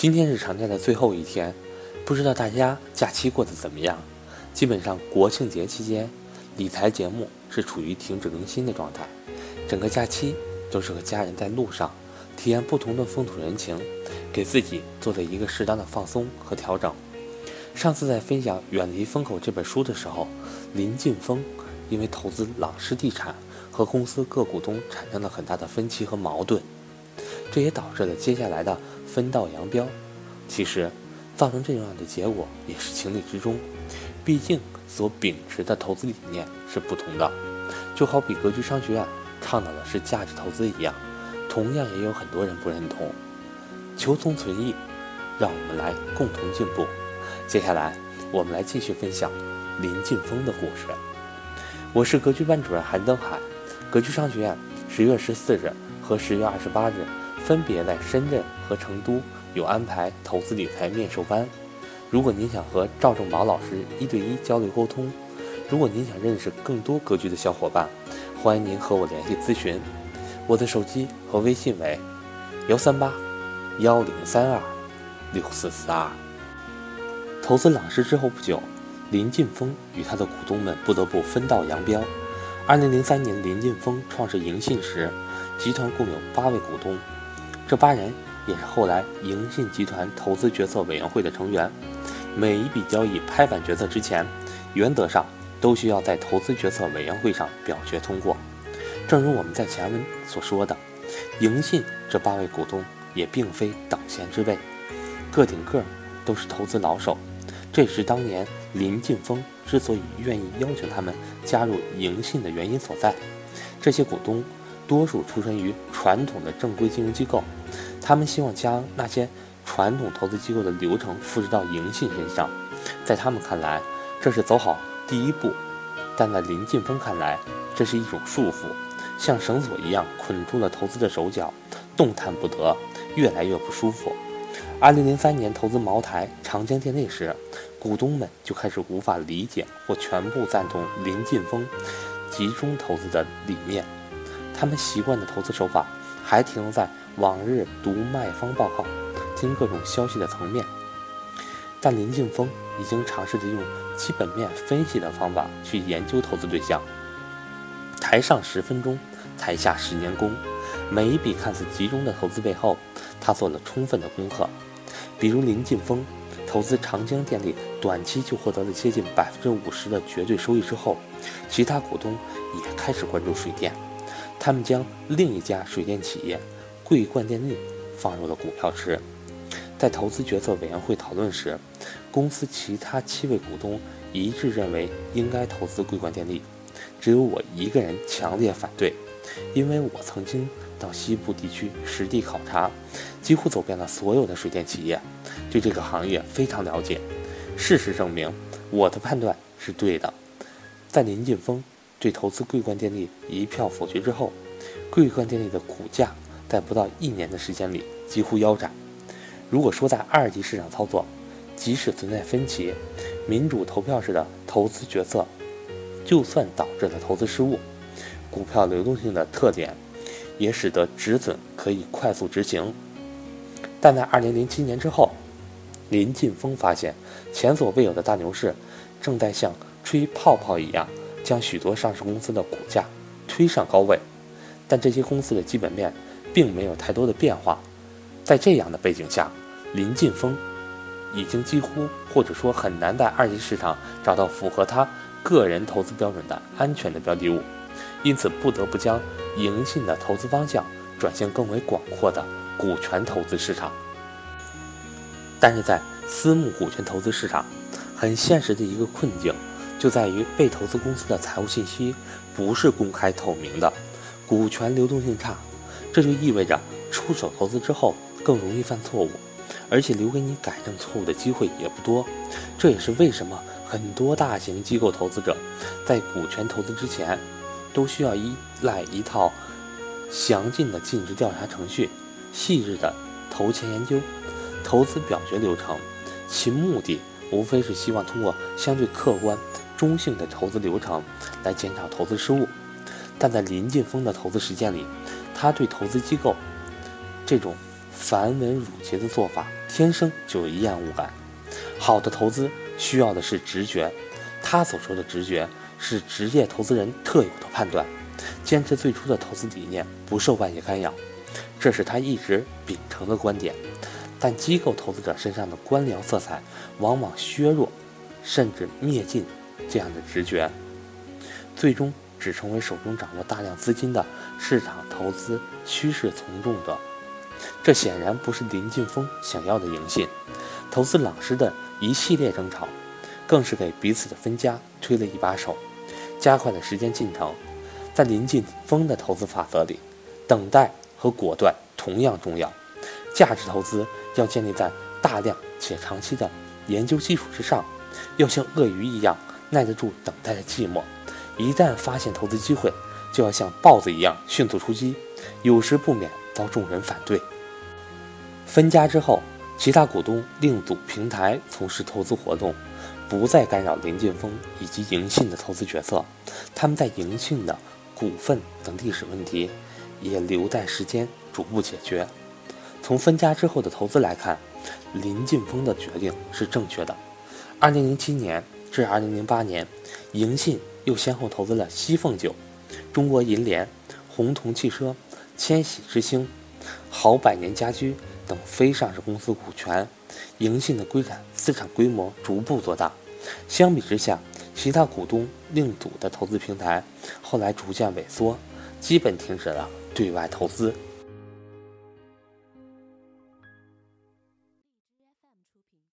今天是长假的最后一天，不知道大家假期过得怎么样？基本上国庆节期间，理财节目是处于停止更新的状态，整个假期都是和家人在路上体验不同的风土人情，给自己做了一个适当的放松和调整。上次在分享《远离风口》这本书的时候，林晋峰因为投资朗诗地产和公司各股东产生了很大的分歧和矛盾，这也导致了接下来的分道扬镳。其实，造成这样的结果也是情理之中。毕竟所秉持的投资理念是不同的，就好比格局商学院倡导的是价值投资一样，同样也有很多人不认同。求同存异，让我们来共同进步。接下来，我们来继续分享林晋峰的故事。我是格局班主任韩登海，格局商学院十月十四日和十月二十八日分别在深圳和成都有安排投资理财面授班。如果您想和赵正宝老师一对一交流沟通，如果您想认识更多格局的小伙伴，欢迎您和我联系咨询。我的手机和微信为幺三八幺零三二六四四二。投资朗诗之后不久，林晋峰与他的股东们不得不分道扬镳。二零零三年，林晋峰创始银信时，集团共有八位股东，这八人也是后来银信集团投资决策委员会的成员。每一笔交易拍板决策之前，原则上都需要在投资决策委员会上表决通过。正如我们在前文所说的，盈信这八位股东也并非等闲之辈，个顶个都是投资老手。这是当年林晋峰之所以愿意邀请他们加入盈信的原因所在。这些股东多数出身于传统的正规金融机构，他们希望将那些。传统投资机构的流程复制到银信身上，在他们看来，这是走好第一步；但在林晋峰看来，这是一种束缚，像绳索一样捆住了投资的手脚，动弹不得，越来越不舒服。二零零三年投资茅台、长江电力时，股东们就开始无法理解或全部赞同林晋峰集中投资的理念，他们习惯的投资手法还停留在往日读卖方报告。听各种消息的层面，但林晋峰已经尝试着用基本面分析的方法去研究投资对象。台上十分钟，台下十年功。每一笔看似集中的投资背后，他做了充分的功课。比如林晋峰投资长江电力，短期就获得了接近百分之五十的绝对收益之后，其他股东也开始关注水电，他们将另一家水电企业桂冠电力放入了股票池。在投资决策委员会讨论时，公司其他七位股东一致认为应该投资桂冠电力，只有我一个人强烈反对，因为我曾经到西部地区实地考察，几乎走遍了所有的水电企业，对这个行业非常了解。事实证明，我的判断是对的。在林晋峰对投资桂冠电力一票否决之后，桂冠电力的股价在不到一年的时间里几乎腰斩。如果说在二级市场操作，即使存在分歧，民主投票式的投资决策，就算导致了投资失误，股票流动性的特点，也使得止损可以快速执行。但在二零零七年之后，林晋峰发现前所未有的大牛市正在像吹泡泡一样，将许多上市公司的股价推上高位，但这些公司的基本面并没有太多的变化。在这样的背景下，林晋峰已经几乎或者说很难在二级市场找到符合他个人投资标准的安全的标的物，因此不得不将盈信的投资方向转向更为广阔的股权投资市场。但是在私募股权投资市场，很现实的一个困境就在于被投资公司的财务信息不是公开透明的，股权流动性差，这就意味着出手投资之后更容易犯错误。而且留给你改正错误的机会也不多，这也是为什么很多大型机构投资者在股权投资之前，都需要依赖一套详尽的尽职调查程序、细致的投前研究、投资表决流程。其目的无非是希望通过相对客观、中性的投资流程来减少投资失误。但在林晋峰的投资实践里，他对投资机构这种。繁文缛节的做法，天生就有厌恶感。好的投资需要的是直觉，他所说的直觉是职业投资人特有的判断。坚持最初的投资理念，不受外界干扰，这是他一直秉承的观点。但机构投资者身上的官僚色彩，往往削弱，甚至灭尽这样的直觉，最终只成为手中掌握大量资金的市场投资趋势从众者。这显然不是林劲峰想要的赢信。投资老师的一系列争吵，更是给彼此的分家推了一把手，加快了时间进程。在林劲峰的投资法则里，等待和果断同样重要。价值投资要建立在大量且长期的研究基础之上，要像鳄鱼一样耐得住等待的寂寞。一旦发现投资机会，就要像豹子一样迅速出击，有时不免遭众人反对。分家之后，其他股东另组平台从事投资活动，不再干扰林劲峰以及银信的投资决策。他们在银信的。股份等历史问题也留待时间逐步解决。从分家之后的投资来看，林劲峰的决定是正确的。二零零七年至二零零八年，银信又先后投资了西凤酒、中国银联、红铜汽车、千禧之星、好百年家居等非上市公司股权，银信的规产资产规模逐步做大。相比之下，其他股东另组的投资平台后来逐渐萎缩，基本停止了对外投资。